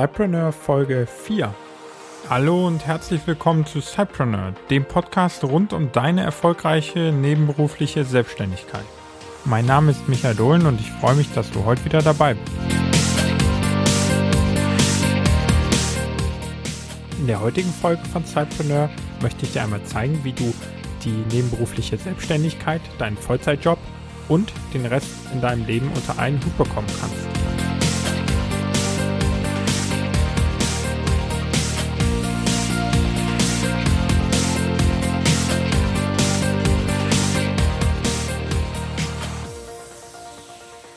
Cypreneur Folge 4. Hallo und herzlich willkommen zu Cypreneur, dem Podcast rund um deine erfolgreiche nebenberufliche Selbstständigkeit. Mein Name ist Michael Dohlen und ich freue mich, dass du heute wieder dabei bist. In der heutigen Folge von Cypreneur möchte ich dir einmal zeigen, wie du die nebenberufliche Selbstständigkeit, deinen Vollzeitjob und den Rest in deinem Leben unter einen Hut bekommen kannst.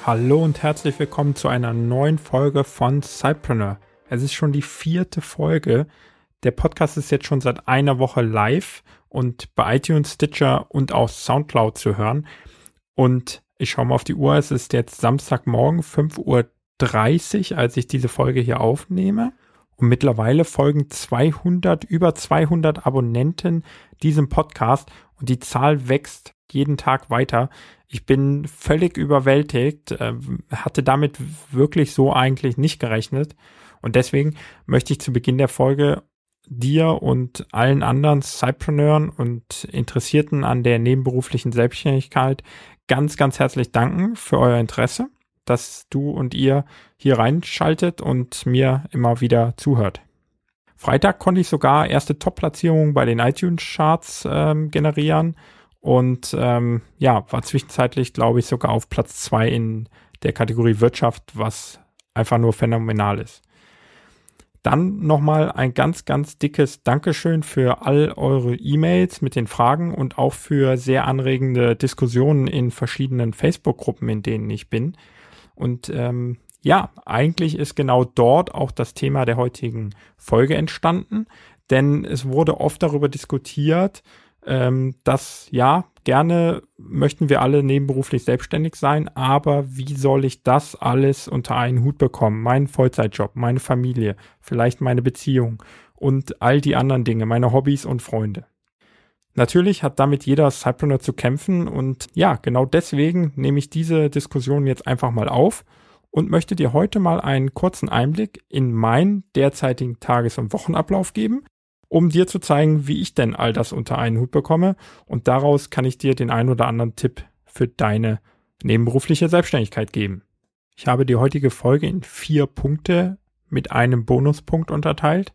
Hallo und herzlich willkommen zu einer neuen Folge von Cypreneur. Es ist schon die vierte Folge. Der Podcast ist jetzt schon seit einer Woche live und bei iTunes, Stitcher und auch Soundcloud zu hören. Und ich schaue mal auf die Uhr. Es ist jetzt Samstagmorgen 5.30 Uhr, als ich diese Folge hier aufnehme. Und mittlerweile folgen 200, über 200 Abonnenten diesem Podcast und die Zahl wächst jeden Tag weiter. Ich bin völlig überwältigt, äh, hatte damit wirklich so eigentlich nicht gerechnet. Und deswegen möchte ich zu Beginn der Folge dir und allen anderen Cypreneuren und Interessierten an der nebenberuflichen Selbstständigkeit ganz, ganz herzlich danken für euer Interesse, dass du und ihr hier reinschaltet und mir immer wieder zuhört. Freitag konnte ich sogar erste Top-Platzierungen bei den iTunes-Charts ähm, generieren und ähm, ja, war zwischenzeitlich, glaube ich, sogar auf Platz zwei in der Kategorie Wirtschaft, was einfach nur phänomenal ist. Dann nochmal ein ganz, ganz dickes Dankeschön für all eure E-Mails mit den Fragen und auch für sehr anregende Diskussionen in verschiedenen Facebook-Gruppen, in denen ich bin. Und ähm, ja, eigentlich ist genau dort auch das Thema der heutigen Folge entstanden, denn es wurde oft darüber diskutiert, ähm, dass ja, gerne möchten wir alle nebenberuflich selbstständig sein, aber wie soll ich das alles unter einen Hut bekommen? Meinen Vollzeitjob, meine Familie, vielleicht meine Beziehung und all die anderen Dinge, meine Hobbys und Freunde. Natürlich hat damit jeder Cypreneur zu kämpfen und ja, genau deswegen nehme ich diese Diskussion jetzt einfach mal auf und möchte dir heute mal einen kurzen Einblick in meinen derzeitigen Tages- und Wochenablauf geben um dir zu zeigen, wie ich denn all das unter einen Hut bekomme. Und daraus kann ich dir den ein oder anderen Tipp für deine nebenberufliche Selbstständigkeit geben. Ich habe die heutige Folge in vier Punkte mit einem Bonuspunkt unterteilt.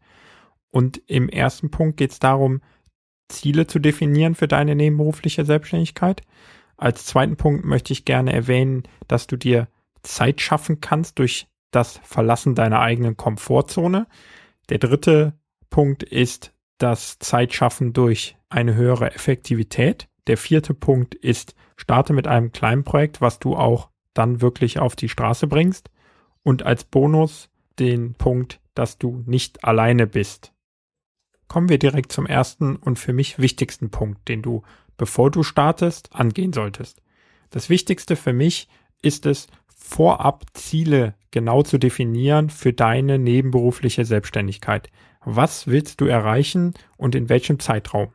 Und im ersten Punkt geht es darum, Ziele zu definieren für deine nebenberufliche Selbstständigkeit. Als zweiten Punkt möchte ich gerne erwähnen, dass du dir Zeit schaffen kannst durch das Verlassen deiner eigenen Komfortzone. Der dritte Punkt ist das Zeitschaffen durch eine höhere Effektivität. Der vierte Punkt ist, starte mit einem kleinen Projekt, was du auch dann wirklich auf die Straße bringst. Und als Bonus den Punkt, dass du nicht alleine bist. Kommen wir direkt zum ersten und für mich wichtigsten Punkt, den du, bevor du startest, angehen solltest. Das Wichtigste für mich ist es, vorab Ziele genau zu definieren für deine nebenberufliche Selbstständigkeit. Was willst du erreichen und in welchem Zeitraum?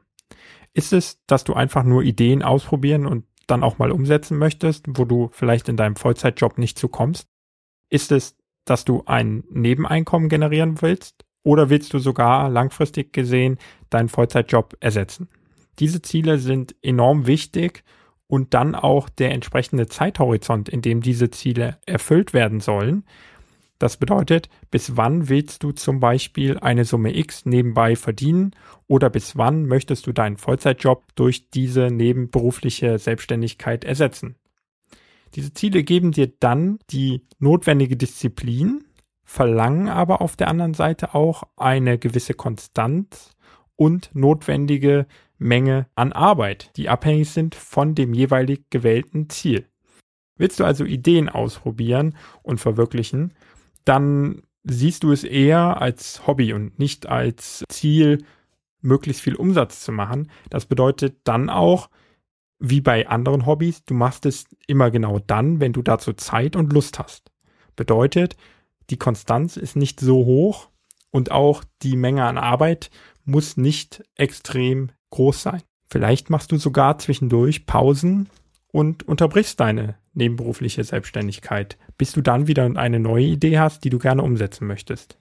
Ist es, dass du einfach nur Ideen ausprobieren und dann auch mal umsetzen möchtest, wo du vielleicht in deinem Vollzeitjob nicht zukommst? Ist es, dass du ein Nebeneinkommen generieren willst? Oder willst du sogar langfristig gesehen deinen Vollzeitjob ersetzen? Diese Ziele sind enorm wichtig und dann auch der entsprechende Zeithorizont, in dem diese Ziele erfüllt werden sollen, das bedeutet, bis wann willst du zum Beispiel eine Summe X nebenbei verdienen oder bis wann möchtest du deinen Vollzeitjob durch diese nebenberufliche Selbstständigkeit ersetzen. Diese Ziele geben dir dann die notwendige Disziplin, verlangen aber auf der anderen Seite auch eine gewisse Konstanz und notwendige Menge an Arbeit, die abhängig sind von dem jeweilig gewählten Ziel. Willst du also Ideen ausprobieren und verwirklichen, dann siehst du es eher als Hobby und nicht als Ziel, möglichst viel Umsatz zu machen. Das bedeutet dann auch, wie bei anderen Hobbys, du machst es immer genau dann, wenn du dazu Zeit und Lust hast. Bedeutet, die Konstanz ist nicht so hoch und auch die Menge an Arbeit muss nicht extrem groß sein. Vielleicht machst du sogar zwischendurch Pausen und unterbrichst deine nebenberufliche Selbstständigkeit, bis du dann wieder eine neue Idee hast, die du gerne umsetzen möchtest.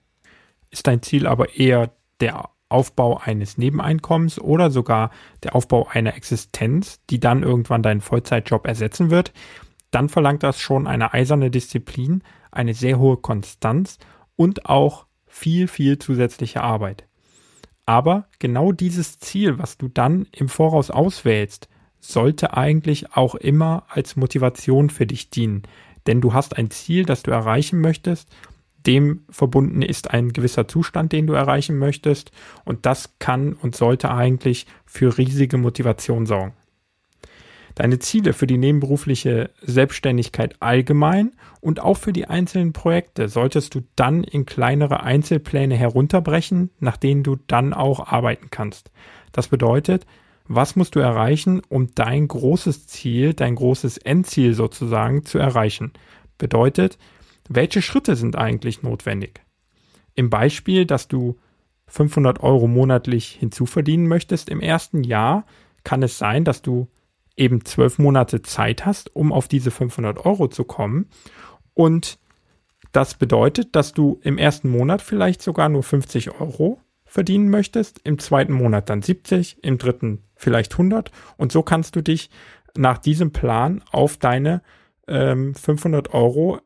Ist dein Ziel aber eher der Aufbau eines Nebeneinkommens oder sogar der Aufbau einer Existenz, die dann irgendwann deinen Vollzeitjob ersetzen wird, dann verlangt das schon eine eiserne Disziplin, eine sehr hohe Konstanz und auch viel, viel zusätzliche Arbeit. Aber genau dieses Ziel, was du dann im Voraus auswählst, sollte eigentlich auch immer als Motivation für dich dienen. Denn du hast ein Ziel, das du erreichen möchtest, dem verbunden ist ein gewisser Zustand, den du erreichen möchtest, und das kann und sollte eigentlich für riesige Motivation sorgen. Deine Ziele für die nebenberufliche Selbstständigkeit allgemein und auch für die einzelnen Projekte solltest du dann in kleinere Einzelpläne herunterbrechen, nach denen du dann auch arbeiten kannst. Das bedeutet, was musst du erreichen, um dein großes Ziel, dein großes Endziel sozusagen zu erreichen? Bedeutet, welche Schritte sind eigentlich notwendig? Im Beispiel, dass du 500 Euro monatlich hinzuverdienen möchtest im ersten Jahr, kann es sein, dass du eben zwölf Monate Zeit hast, um auf diese 500 Euro zu kommen. Und das bedeutet, dass du im ersten Monat vielleicht sogar nur 50 Euro verdienen möchtest, im zweiten Monat dann 70, im dritten vielleicht 100 und so kannst du dich nach diesem Plan auf deine ähm, 500 Euro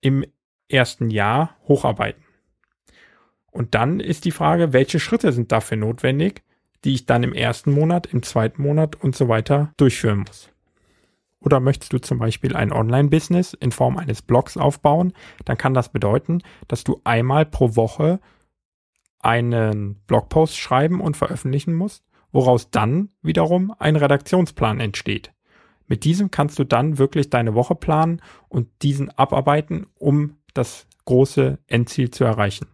im ersten Jahr hocharbeiten. Und dann ist die Frage, welche Schritte sind dafür notwendig, die ich dann im ersten Monat, im zweiten Monat und so weiter durchführen muss. Oder möchtest du zum Beispiel ein Online-Business in Form eines Blogs aufbauen, dann kann das bedeuten, dass du einmal pro Woche einen Blogpost schreiben und veröffentlichen musst, woraus dann wiederum ein Redaktionsplan entsteht. Mit diesem kannst du dann wirklich deine Woche planen und diesen abarbeiten, um das große Endziel zu erreichen.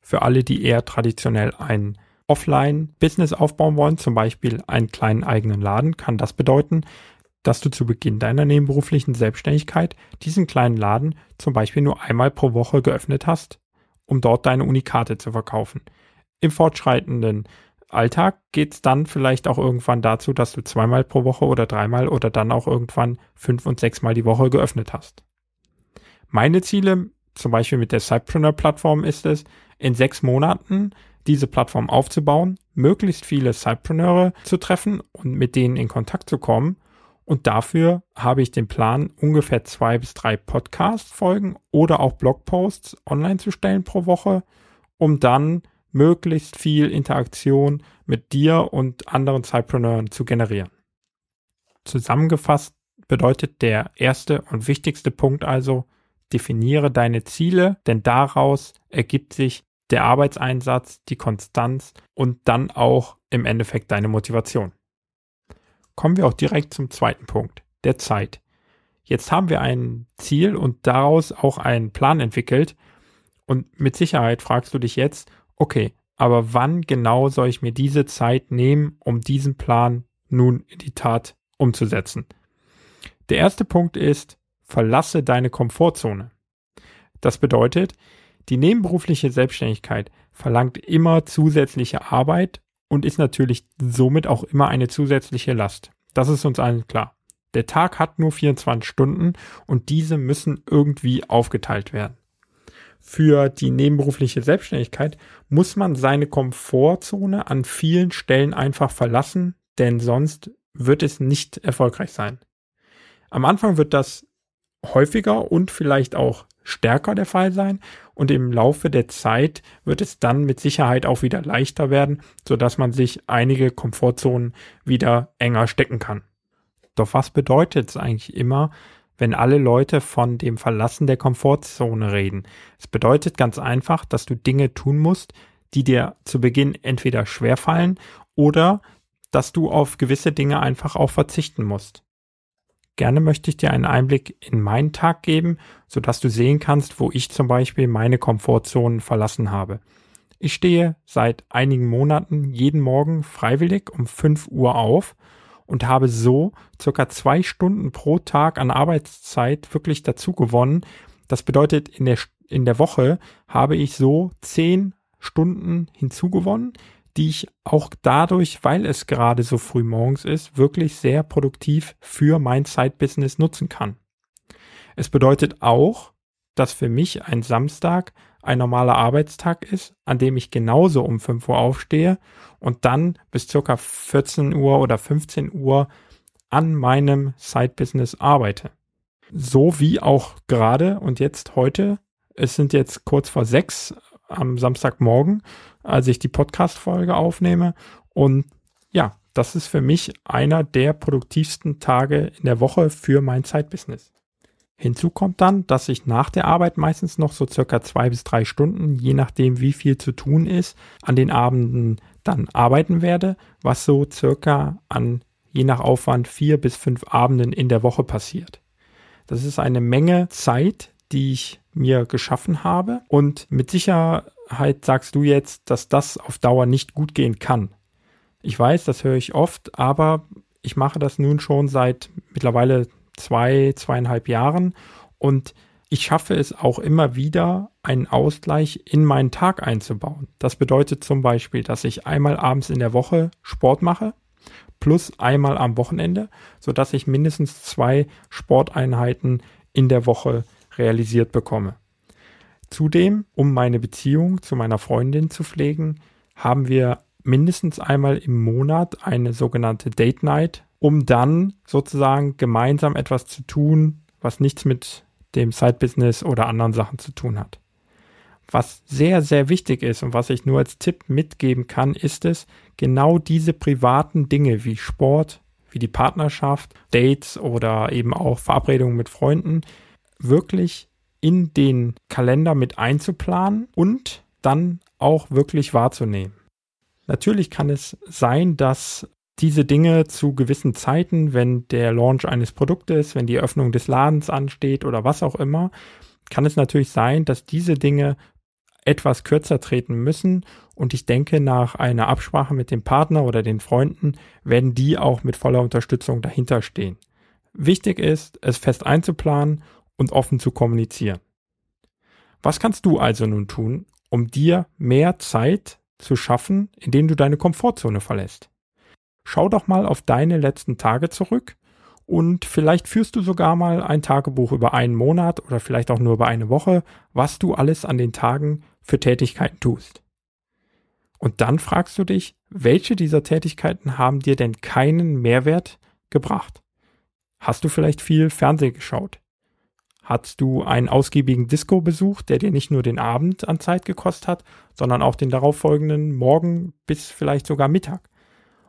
Für alle, die eher traditionell ein Offline-Business aufbauen wollen, zum Beispiel einen kleinen eigenen Laden, kann das bedeuten, dass du zu Beginn deiner nebenberuflichen Selbstständigkeit diesen kleinen Laden zum Beispiel nur einmal pro Woche geöffnet hast um dort deine Unikate zu verkaufen. Im fortschreitenden Alltag geht es dann vielleicht auch irgendwann dazu, dass du zweimal pro Woche oder dreimal oder dann auch irgendwann fünf und sechsmal die Woche geöffnet hast. Meine Ziele, zum Beispiel mit der Cypreneur-Plattform, ist es, in sechs Monaten diese Plattform aufzubauen, möglichst viele Cypreneure zu treffen und mit denen in Kontakt zu kommen und dafür habe ich den Plan, ungefähr zwei bis drei Podcast-Folgen oder auch Blogposts online zu stellen pro Woche, um dann möglichst viel Interaktion mit dir und anderen Zeitpreneuren zu generieren. Zusammengefasst bedeutet der erste und wichtigste Punkt also, definiere deine Ziele, denn daraus ergibt sich der Arbeitseinsatz, die Konstanz und dann auch im Endeffekt deine Motivation kommen wir auch direkt zum zweiten Punkt, der Zeit. Jetzt haben wir ein Ziel und daraus auch einen Plan entwickelt. Und mit Sicherheit fragst du dich jetzt, okay, aber wann genau soll ich mir diese Zeit nehmen, um diesen Plan nun in die Tat umzusetzen? Der erste Punkt ist, verlasse deine Komfortzone. Das bedeutet, die nebenberufliche Selbstständigkeit verlangt immer zusätzliche Arbeit und ist natürlich somit auch immer eine zusätzliche Last. Das ist uns allen klar. Der Tag hat nur 24 Stunden und diese müssen irgendwie aufgeteilt werden. Für die nebenberufliche Selbstständigkeit muss man seine Komfortzone an vielen Stellen einfach verlassen, denn sonst wird es nicht erfolgreich sein. Am Anfang wird das häufiger und vielleicht auch stärker der Fall sein und im Laufe der Zeit wird es dann mit Sicherheit auch wieder leichter werden, so dass man sich einige Komfortzonen wieder enger stecken kann. Doch was bedeutet es eigentlich immer, wenn alle Leute von dem Verlassen der Komfortzone reden? Es bedeutet ganz einfach, dass du Dinge tun musst, die dir zu Beginn entweder schwerfallen oder dass du auf gewisse Dinge einfach auch verzichten musst. Gerne möchte ich dir einen Einblick in meinen Tag geben, sodass du sehen kannst, wo ich zum Beispiel meine Komfortzonen verlassen habe. Ich stehe seit einigen Monaten jeden Morgen freiwillig um 5 Uhr auf und habe so circa zwei Stunden pro Tag an Arbeitszeit wirklich dazu gewonnen. Das bedeutet, in der, in der Woche habe ich so zehn Stunden hinzugewonnen, die ich auch dadurch, weil es gerade so früh morgens ist, wirklich sehr produktiv für mein Side-Business nutzen kann. Es bedeutet auch, dass für mich ein Samstag ein normaler Arbeitstag ist, an dem ich genauso um 5 Uhr aufstehe und dann bis circa 14 Uhr oder 15 Uhr an meinem Side-Business arbeite. So wie auch gerade und jetzt heute. Es sind jetzt kurz vor sechs am Samstagmorgen, als ich die Podcast-Folge aufnehme. Und ja, das ist für mich einer der produktivsten Tage in der Woche für mein Zeitbusiness. Hinzu kommt dann, dass ich nach der Arbeit meistens noch so circa zwei bis drei Stunden, je nachdem wie viel zu tun ist, an den Abenden dann arbeiten werde, was so circa an je nach Aufwand vier bis fünf Abenden in der Woche passiert. Das ist eine Menge Zeit, die ich mir geschaffen habe und mit Sicherheit sagst du jetzt, dass das auf Dauer nicht gut gehen kann. Ich weiß, das höre ich oft, aber ich mache das nun schon seit mittlerweile zwei, zweieinhalb Jahren und ich schaffe es auch immer wieder, einen Ausgleich in meinen Tag einzubauen. Das bedeutet zum Beispiel, dass ich einmal abends in der Woche Sport mache, plus einmal am Wochenende, sodass ich mindestens zwei Sporteinheiten in der Woche realisiert bekomme. Zudem, um meine Beziehung zu meiner Freundin zu pflegen, haben wir mindestens einmal im Monat eine sogenannte Date Night, um dann sozusagen gemeinsam etwas zu tun, was nichts mit dem Side-Business oder anderen Sachen zu tun hat. Was sehr, sehr wichtig ist und was ich nur als Tipp mitgeben kann, ist es, genau diese privaten Dinge wie Sport, wie die Partnerschaft, Dates oder eben auch Verabredungen mit Freunden wirklich in den Kalender mit einzuplanen und dann auch wirklich wahrzunehmen. Natürlich kann es sein, dass diese Dinge zu gewissen Zeiten, wenn der Launch eines Produktes, wenn die Öffnung des Ladens ansteht oder was auch immer, kann es natürlich sein, dass diese Dinge etwas kürzer treten müssen. Und ich denke, nach einer Absprache mit dem Partner oder den Freunden werden die auch mit voller Unterstützung dahinter stehen. Wichtig ist, es fest einzuplanen und offen zu kommunizieren. Was kannst du also nun tun, um dir mehr Zeit zu schaffen, indem du deine Komfortzone verlässt? Schau doch mal auf deine letzten Tage zurück und vielleicht führst du sogar mal ein Tagebuch über einen Monat oder vielleicht auch nur über eine Woche, was du alles an den Tagen für Tätigkeiten tust. Und dann fragst du dich, welche dieser Tätigkeiten haben dir denn keinen Mehrwert gebracht? Hast du vielleicht viel Fernsehen geschaut? Hast du einen ausgiebigen Disco besucht, der dir nicht nur den Abend an Zeit gekostet hat, sondern auch den darauffolgenden Morgen bis vielleicht sogar Mittag?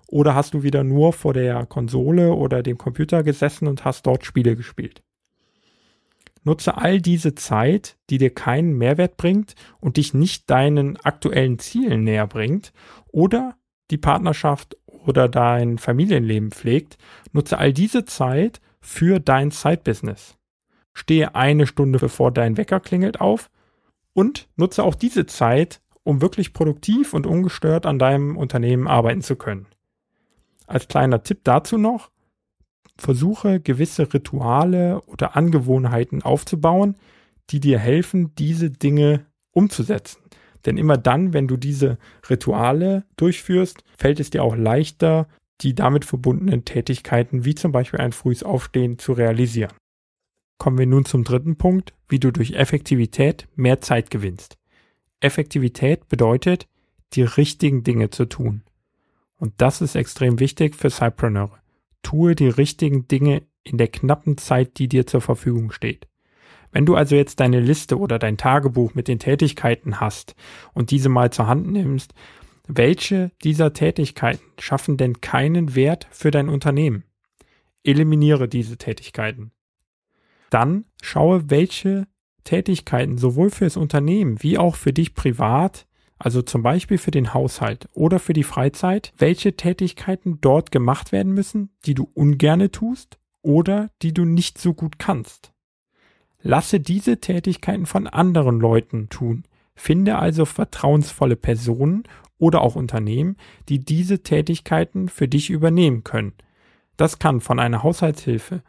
Oder hast du wieder nur vor der Konsole oder dem Computer gesessen und hast dort Spiele gespielt? Nutze all diese Zeit, die dir keinen Mehrwert bringt und dich nicht deinen aktuellen Zielen näher bringt oder die Partnerschaft oder dein Familienleben pflegt, nutze all diese Zeit für dein Side-Business. Stehe eine Stunde bevor dein Wecker klingelt auf und nutze auch diese Zeit, um wirklich produktiv und ungestört an deinem Unternehmen arbeiten zu können. Als kleiner Tipp dazu noch, versuche gewisse Rituale oder Angewohnheiten aufzubauen, die dir helfen, diese Dinge umzusetzen. Denn immer dann, wenn du diese Rituale durchführst, fällt es dir auch leichter, die damit verbundenen Tätigkeiten wie zum Beispiel ein frühes Aufstehen zu realisieren. Kommen wir nun zum dritten Punkt, wie du durch Effektivität mehr Zeit gewinnst. Effektivität bedeutet, die richtigen Dinge zu tun. Und das ist extrem wichtig für Cypreneure. Tue die richtigen Dinge in der knappen Zeit, die dir zur Verfügung steht. Wenn du also jetzt deine Liste oder dein Tagebuch mit den Tätigkeiten hast und diese mal zur Hand nimmst, welche dieser Tätigkeiten schaffen denn keinen Wert für dein Unternehmen? Eliminiere diese Tätigkeiten. Dann schaue, welche Tätigkeiten sowohl für das Unternehmen wie auch für dich privat also zum Beispiel für den Haushalt oder für die Freizeit, welche Tätigkeiten dort gemacht werden müssen, die du ungerne tust oder die du nicht so gut kannst. Lasse diese Tätigkeiten von anderen Leuten tun. Finde also vertrauensvolle Personen oder auch Unternehmen, die diese Tätigkeiten für dich übernehmen können. Das kann von einer Haushaltshilfe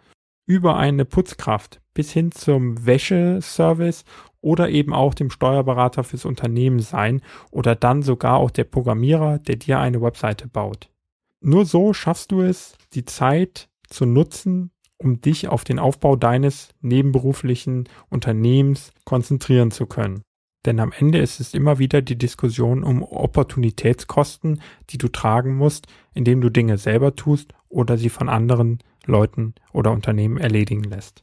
über eine Putzkraft bis hin zum Wäscheservice oder eben auch dem Steuerberater fürs Unternehmen sein oder dann sogar auch der Programmierer, der dir eine Webseite baut. Nur so schaffst du es, die Zeit zu nutzen, um dich auf den Aufbau deines nebenberuflichen Unternehmens konzentrieren zu können. Denn am Ende ist es immer wieder die Diskussion um Opportunitätskosten, die du tragen musst, indem du Dinge selber tust oder sie von anderen Leuten oder Unternehmen erledigen lässt.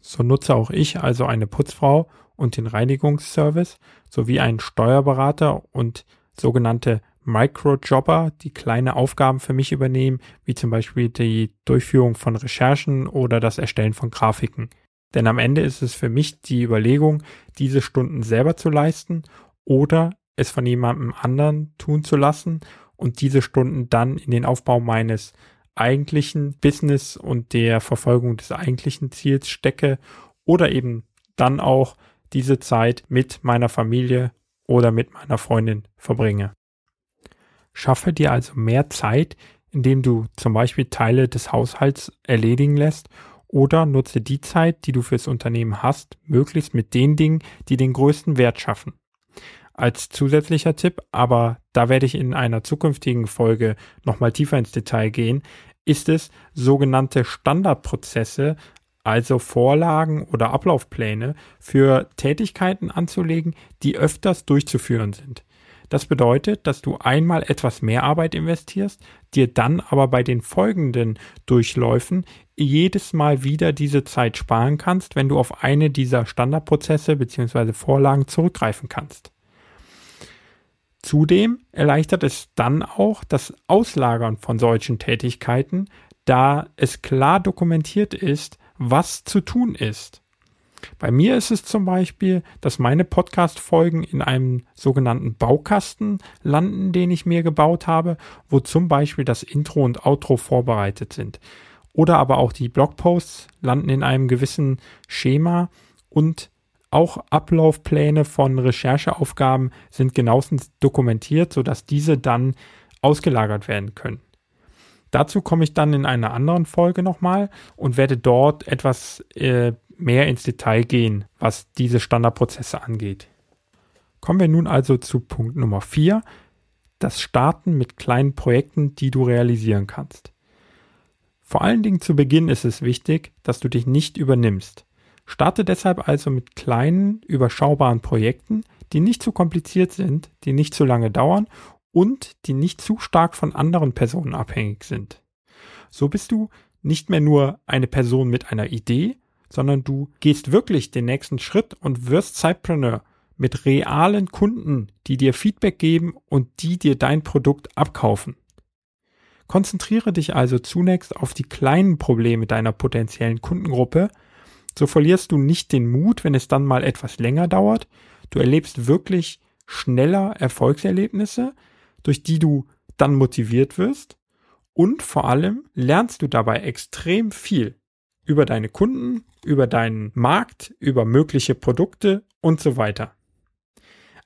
So nutze auch ich also eine Putzfrau und den Reinigungsservice sowie einen Steuerberater und sogenannte Microjobber, die kleine Aufgaben für mich übernehmen, wie zum Beispiel die Durchführung von Recherchen oder das Erstellen von Grafiken. Denn am Ende ist es für mich die Überlegung, diese Stunden selber zu leisten oder es von jemandem anderen tun zu lassen und diese Stunden dann in den Aufbau meines eigentlichen Business und der Verfolgung des eigentlichen Ziels stecke oder eben dann auch diese Zeit mit meiner Familie oder mit meiner Freundin verbringe. Schaffe dir also mehr Zeit, indem du zum Beispiel Teile des Haushalts erledigen lässt oder nutze die Zeit, die du fürs Unternehmen hast, möglichst mit den Dingen, die den größten Wert schaffen. Als zusätzlicher Tipp, aber da werde ich in einer zukünftigen Folge nochmal tiefer ins Detail gehen, ist es, sogenannte Standardprozesse, also Vorlagen oder Ablaufpläne für Tätigkeiten anzulegen, die öfters durchzuführen sind. Das bedeutet, dass du einmal etwas mehr Arbeit investierst, dir dann aber bei den folgenden Durchläufen jedes Mal wieder diese Zeit sparen kannst, wenn du auf eine dieser Standardprozesse bzw. Vorlagen zurückgreifen kannst. Zudem erleichtert es dann auch das Auslagern von solchen Tätigkeiten, da es klar dokumentiert ist, was zu tun ist. Bei mir ist es zum Beispiel, dass meine Podcast-Folgen in einem sogenannten Baukasten landen, den ich mir gebaut habe, wo zum Beispiel das Intro und Outro vorbereitet sind. Oder aber auch die Blogposts landen in einem gewissen Schema und auch Ablaufpläne von Rechercheaufgaben sind genauestens dokumentiert, sodass diese dann ausgelagert werden können. Dazu komme ich dann in einer anderen Folge nochmal und werde dort etwas äh, mehr ins Detail gehen, was diese Standardprozesse angeht. Kommen wir nun also zu Punkt Nummer 4, das Starten mit kleinen Projekten, die du realisieren kannst. Vor allen Dingen zu Beginn ist es wichtig, dass du dich nicht übernimmst. Starte deshalb also mit kleinen, überschaubaren Projekten, die nicht zu kompliziert sind, die nicht zu lange dauern und die nicht zu stark von anderen Personen abhängig sind. So bist du nicht mehr nur eine Person mit einer Idee, sondern du gehst wirklich den nächsten Schritt und wirst Zeitpreneur mit realen Kunden, die dir Feedback geben und die dir dein Produkt abkaufen. Konzentriere dich also zunächst auf die kleinen Probleme deiner potenziellen Kundengruppe, so verlierst du nicht den Mut, wenn es dann mal etwas länger dauert, du erlebst wirklich schneller Erfolgserlebnisse, durch die du dann motiviert wirst und vor allem lernst du dabei extrem viel über deine Kunden, über deinen Markt, über mögliche Produkte und so weiter.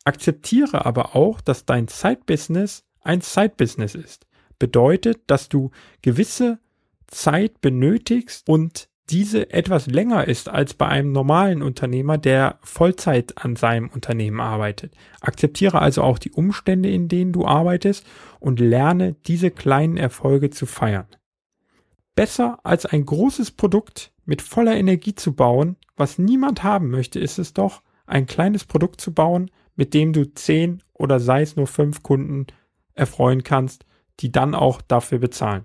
Akzeptiere aber auch, dass dein Side-Business ein Side-Business ist. Bedeutet, dass du gewisse Zeit benötigst und diese etwas länger ist als bei einem normalen Unternehmer, der Vollzeit an seinem Unternehmen arbeitet. Akzeptiere also auch die Umstände, in denen du arbeitest und lerne diese kleinen Erfolge zu feiern. Besser als ein großes Produkt mit voller Energie zu bauen, was niemand haben möchte, ist es doch, ein kleines Produkt zu bauen, mit dem du zehn oder sei es nur fünf Kunden erfreuen kannst, die dann auch dafür bezahlen.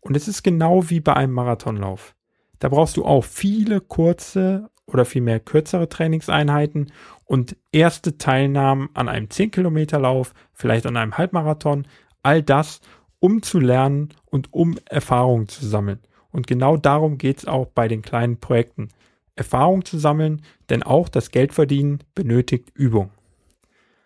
Und es ist genau wie bei einem Marathonlauf. Da brauchst du auch viele kurze oder vielmehr kürzere Trainingseinheiten und erste Teilnahmen an einem 10 Kilometer Lauf, vielleicht an einem Halbmarathon, all das, um zu lernen und um Erfahrung zu sammeln. Und genau darum geht es auch bei den kleinen Projekten. Erfahrung zu sammeln, denn auch das Geldverdienen benötigt Übung.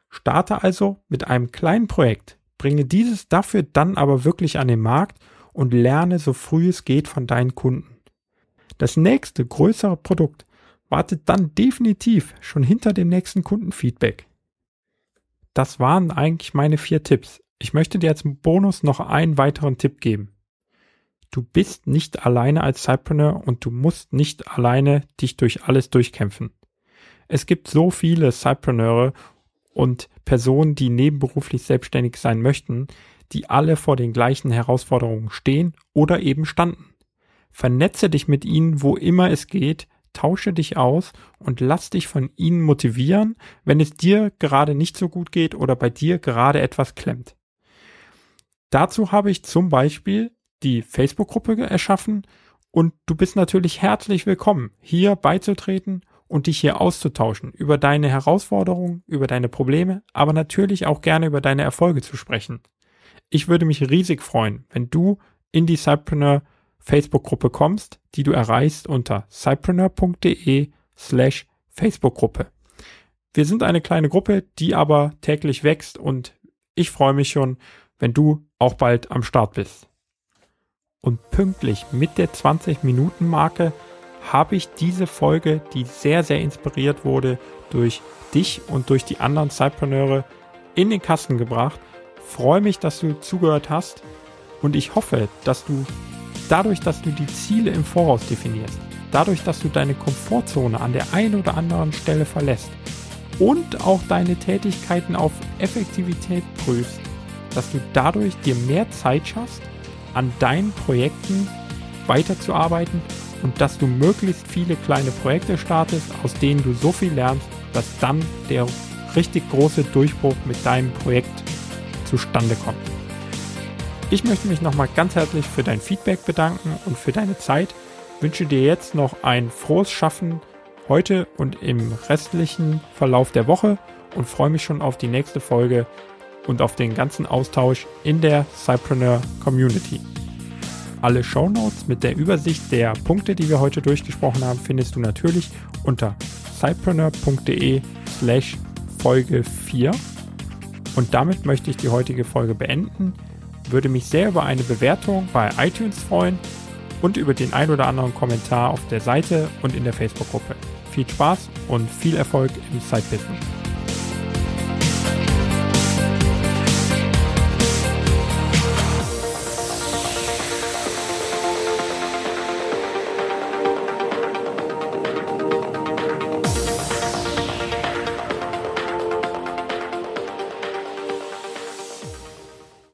Starte also mit einem kleinen Projekt, bringe dieses dafür dann aber wirklich an den Markt und lerne so früh es geht von deinen Kunden. Das nächste größere Produkt wartet dann definitiv schon hinter dem nächsten Kundenfeedback. Das waren eigentlich meine vier Tipps. Ich möchte dir als Bonus noch einen weiteren Tipp geben. Du bist nicht alleine als Cypreneur und du musst nicht alleine dich durch alles durchkämpfen. Es gibt so viele Cypreneure und Personen, die nebenberuflich selbstständig sein möchten, die alle vor den gleichen Herausforderungen stehen oder eben standen. Vernetze dich mit ihnen, wo immer es geht, tausche dich aus und lass dich von ihnen motivieren, wenn es dir gerade nicht so gut geht oder bei dir gerade etwas klemmt. Dazu habe ich zum Beispiel die Facebook-Gruppe erschaffen und du bist natürlich herzlich willkommen, hier beizutreten und dich hier auszutauschen, über deine Herausforderungen, über deine Probleme, aber natürlich auch gerne über deine Erfolge zu sprechen. Ich würde mich riesig freuen, wenn du in die Cypreneur Facebook-Gruppe kommst, die du erreichst unter cypreneur.de slash Facebook-Gruppe. Wir sind eine kleine Gruppe, die aber täglich wächst und ich freue mich schon, wenn du auch bald am Start bist. Und pünktlich mit der 20-Minuten-Marke habe ich diese Folge, die sehr, sehr inspiriert wurde durch dich und durch die anderen Zeitpreneure, in den Kasten gebracht. Freue mich, dass du zugehört hast und ich hoffe, dass du dadurch, dass du die Ziele im Voraus definierst, dadurch, dass du deine Komfortzone an der einen oder anderen Stelle verlässt und auch deine Tätigkeiten auf Effektivität prüfst, dass du dadurch dir mehr Zeit schaffst, an deinen Projekten weiterzuarbeiten und dass du möglichst viele kleine Projekte startest, aus denen du so viel lernst, dass dann der richtig große Durchbruch mit deinem Projekt zustande kommt. Ich möchte mich nochmal ganz herzlich für dein Feedback bedanken und für deine Zeit. Wünsche dir jetzt noch ein frohes Schaffen heute und im restlichen Verlauf der Woche und freue mich schon auf die nächste Folge und auf den ganzen Austausch in der Cypreneur Community. Alle Shownotes mit der Übersicht der Punkte, die wir heute durchgesprochen haben, findest du natürlich unter cypreneur.de slash Folge 4. Und damit möchte ich die heutige Folge beenden. Würde mich sehr über eine Bewertung bei iTunes freuen und über den ein oder anderen Kommentar auf der Seite und in der Facebook-Gruppe. Viel Spaß und viel Erfolg im Side-Business.